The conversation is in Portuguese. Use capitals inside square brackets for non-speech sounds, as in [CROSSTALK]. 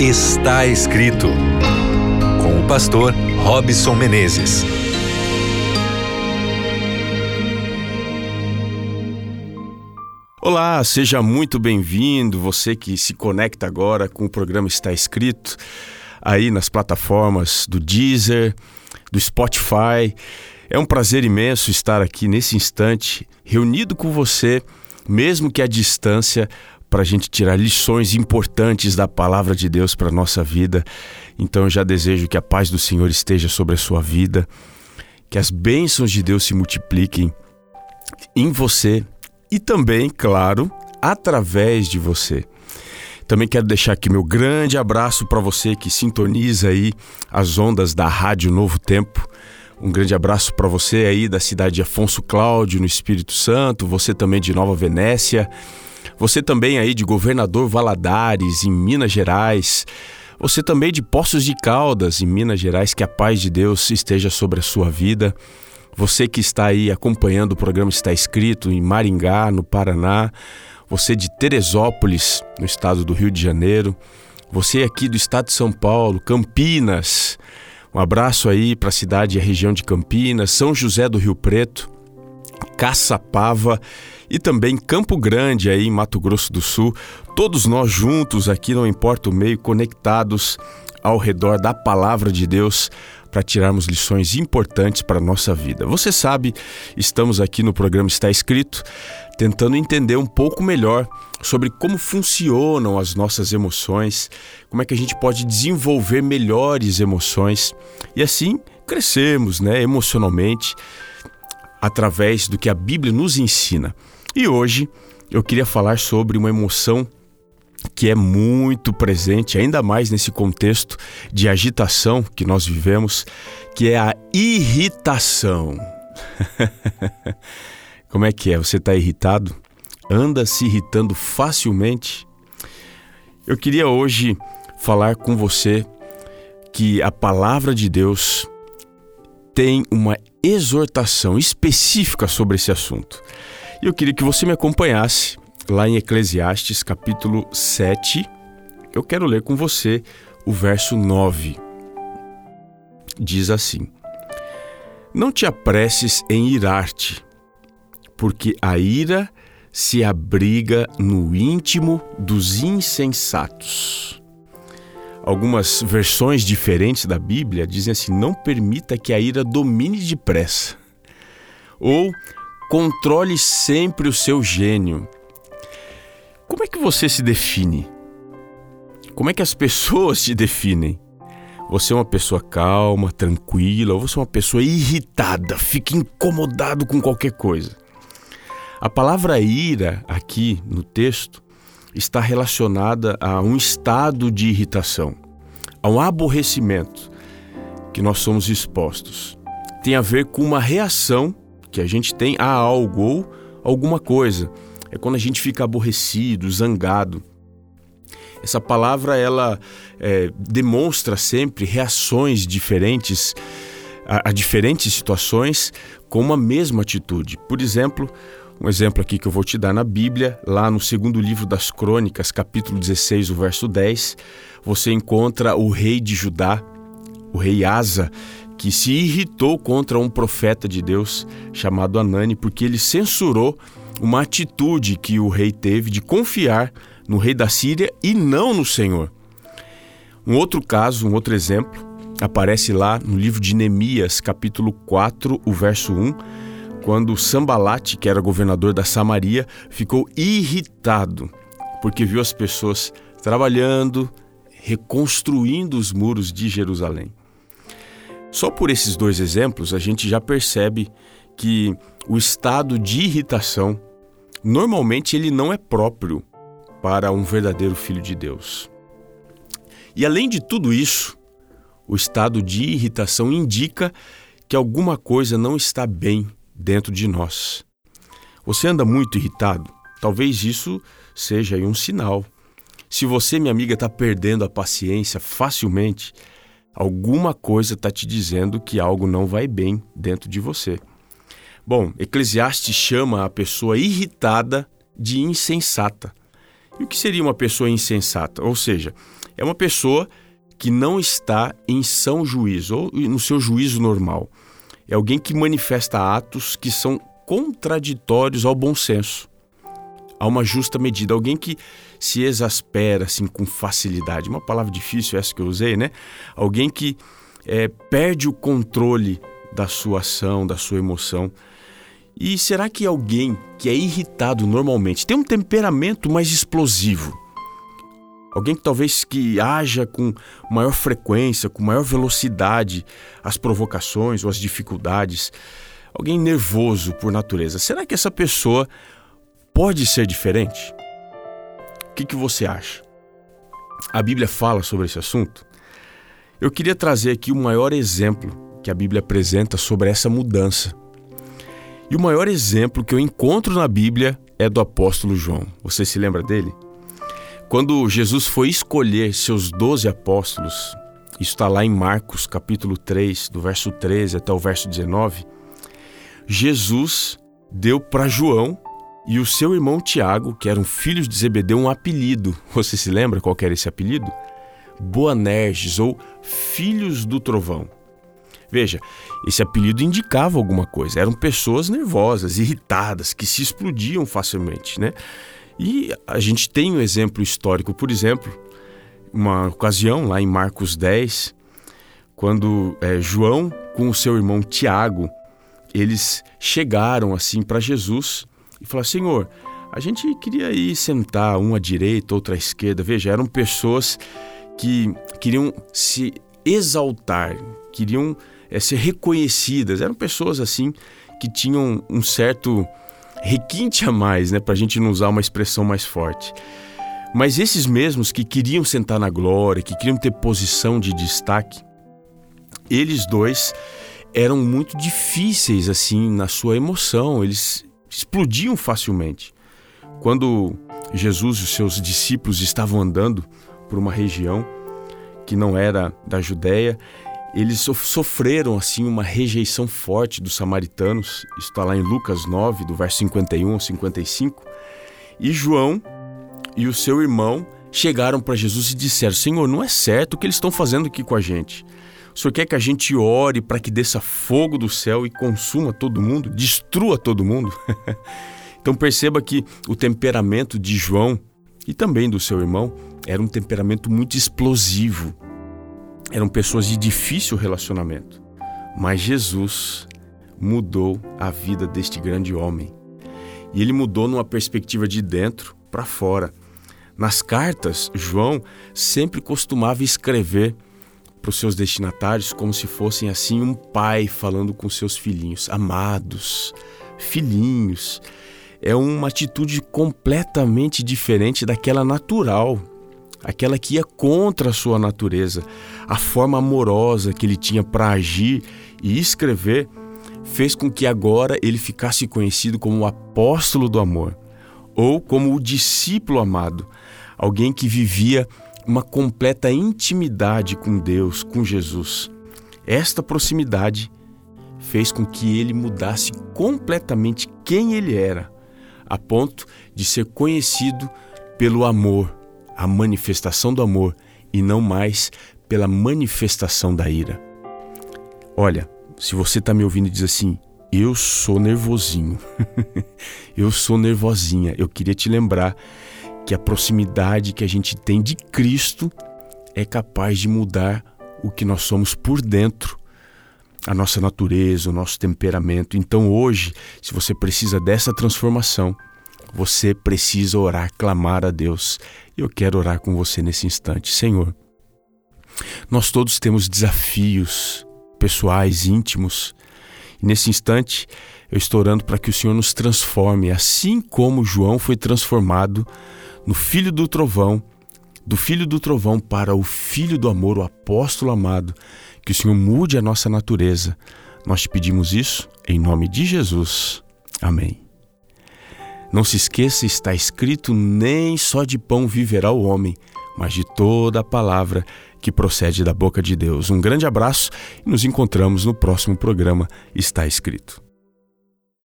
Está escrito com o pastor Robson Menezes. Olá, seja muito bem-vindo, você que se conecta agora com o programa Está Escrito, aí nas plataformas do Deezer, do Spotify. É um prazer imenso estar aqui nesse instante, reunido com você, mesmo que à distância, para a gente tirar lições importantes da palavra de Deus para a nossa vida. Então eu já desejo que a paz do Senhor esteja sobre a sua vida, que as bênçãos de Deus se multipliquem em você e também, claro, através de você. Também quero deixar aqui meu grande abraço para você que sintoniza aí as ondas da Rádio Novo Tempo. Um grande abraço para você aí da cidade de Afonso Cláudio, no Espírito Santo, você também de Nova Venécia, você também aí de Governador Valadares, em Minas Gerais, você também de Poços de Caldas, em Minas Gerais, que a paz de Deus esteja sobre a sua vida. Você que está aí acompanhando o programa Está Escrito em Maringá, no Paraná, você de Teresópolis, no estado do Rio de Janeiro, você aqui do estado de São Paulo, Campinas, um abraço aí para a cidade e a região de Campinas, São José do Rio Preto, Caçapava e também Campo Grande, aí em Mato Grosso do Sul. Todos nós juntos aqui, não importa o meio, conectados ao redor da palavra de Deus para tirarmos lições importantes para a nossa vida. Você sabe, estamos aqui no programa Está Escrito, tentando entender um pouco melhor sobre como funcionam as nossas emoções, como é que a gente pode desenvolver melhores emoções e assim crescermos né, emocionalmente através do que a Bíblia nos ensina. E hoje eu queria falar sobre uma emoção que é muito presente, ainda mais nesse contexto de agitação que nós vivemos, que é a irritação. [LAUGHS] Como é que é? Você está irritado? Anda se irritando facilmente? Eu queria hoje falar com você que a palavra de Deus tem uma exortação específica sobre esse assunto. E eu queria que você me acompanhasse lá em Eclesiastes capítulo 7. Eu quero ler com você o verso 9. Diz assim: Não te apresses em irar-te, porque a ira se abriga no íntimo dos insensatos. Algumas versões diferentes da Bíblia dizem assim: não permita que a ira domine depressa. Ou controle sempre o seu gênio. Como é que você se define? Como é que as pessoas te definem? Você é uma pessoa calma, tranquila, ou você é uma pessoa irritada, fica incomodado com qualquer coisa? A palavra ira aqui no texto está relacionada a um estado de irritação, a um aborrecimento que nós somos expostos. Tem a ver com uma reação que a gente tem a algo ou alguma coisa. É quando a gente fica aborrecido, zangado. Essa palavra ela é, demonstra sempre reações diferentes a, a diferentes situações com uma mesma atitude. Por exemplo, um exemplo aqui que eu vou te dar na Bíblia, lá no segundo livro das Crônicas, capítulo 16, o verso 10, você encontra o rei de Judá, o rei Asa, que se irritou contra um profeta de Deus chamado Anani, porque ele censurou uma atitude que o rei teve de confiar no rei da Síria e não no Senhor. Um outro caso, um outro exemplo, aparece lá no livro de Neemias, capítulo 4, o verso 1, quando Sambalate, que era governador da Samaria, ficou irritado porque viu as pessoas trabalhando, reconstruindo os muros de Jerusalém. Só por esses dois exemplos a gente já percebe que o estado de irritação normalmente ele não é próprio para um verdadeiro filho de Deus. E além de tudo isso, o estado de irritação indica que alguma coisa não está bem dentro de nós. Você anda muito irritado? Talvez isso seja um sinal. Se você, minha amiga, está perdendo a paciência facilmente, alguma coisa está te dizendo que algo não vai bem dentro de você. Bom, Eclesiastes chama a pessoa irritada de insensata. E o que seria uma pessoa insensata? Ou seja, É uma pessoa que não está em são juízo ou no seu juízo normal. É alguém que manifesta atos que são contraditórios ao bom senso, a uma justa medida. Alguém que se exaspera assim com facilidade. Uma palavra difícil essa que eu usei, né? Alguém que é, perde o controle da sua ação, da sua emoção. E será que alguém que é irritado normalmente tem um temperamento mais explosivo? Alguém que talvez que haja com maior frequência, com maior velocidade as provocações ou as dificuldades. Alguém nervoso por natureza. Será que essa pessoa pode ser diferente? O que, que você acha? A Bíblia fala sobre esse assunto? Eu queria trazer aqui o maior exemplo que a Bíblia apresenta sobre essa mudança. E o maior exemplo que eu encontro na Bíblia é do apóstolo João. Você se lembra dele? Quando Jesus foi escolher seus doze apóstolos, isso está lá em Marcos capítulo 3, do verso 13 até o verso 19, Jesus deu para João e o seu irmão Tiago, que eram filhos de Zebedeu, um apelido. Você se lembra qual era esse apelido? Boanerges ou Filhos do Trovão. Veja, esse apelido indicava alguma coisa. Eram pessoas nervosas, irritadas, que se explodiam facilmente, né? E a gente tem um exemplo histórico, por exemplo, uma ocasião lá em Marcos 10, quando é, João com o seu irmão Tiago, eles chegaram assim para Jesus e falaram: Senhor, a gente queria ir sentar um à direita, outro à esquerda. Veja, eram pessoas que queriam se exaltar, queriam é, ser reconhecidas. Eram pessoas assim que tinham um certo requinte a mais, né, para a gente não usar uma expressão mais forte. Mas esses mesmos que queriam sentar na glória, que queriam ter posição de destaque, eles dois eram muito difíceis assim na sua emoção, eles explodiam facilmente. Quando Jesus e os seus discípulos estavam andando por uma região que não era da Judéia, eles sofreram assim uma rejeição forte dos samaritanos. Isso está lá em Lucas 9, do verso 51 ao 55. E João e o seu irmão chegaram para Jesus e disseram: Senhor, não é certo o que eles estão fazendo aqui com a gente. O Senhor quer que a gente ore para que desça fogo do céu e consuma todo mundo, destrua todo mundo? [LAUGHS] então perceba que o temperamento de João e também do seu irmão era um temperamento muito explosivo eram pessoas de difícil relacionamento. Mas Jesus mudou a vida deste grande homem. E ele mudou numa perspectiva de dentro para fora. Nas cartas, João sempre costumava escrever para os seus destinatários como se fossem assim um pai falando com seus filhinhos, amados, filhinhos. É uma atitude completamente diferente daquela natural aquela que ia contra a sua natureza. A forma amorosa que ele tinha para agir e escrever fez com que agora ele ficasse conhecido como o apóstolo do amor ou como o discípulo amado, alguém que vivia uma completa intimidade com Deus, com Jesus. Esta proximidade fez com que ele mudasse completamente quem ele era, a ponto de ser conhecido pelo amor a manifestação do amor e não mais pela manifestação da ira. Olha, se você está me ouvindo e diz assim, eu sou nervosinho, [LAUGHS] eu sou nervosinha, eu queria te lembrar que a proximidade que a gente tem de Cristo é capaz de mudar o que nós somos por dentro, a nossa natureza, o nosso temperamento. Então hoje, se você precisa dessa transformação, você precisa orar, clamar a Deus. Eu quero orar com você nesse instante. Senhor, nós todos temos desafios pessoais, íntimos. E nesse instante, eu estou orando para que o Senhor nos transforme, assim como João foi transformado no filho do trovão, do filho do trovão para o filho do amor, o apóstolo amado. Que o Senhor mude a nossa natureza. Nós te pedimos isso em nome de Jesus. Amém. Não se esqueça, está escrito: nem só de pão viverá o homem, mas de toda a palavra que procede da boca de Deus. Um grande abraço e nos encontramos no próximo programa Está Escrito.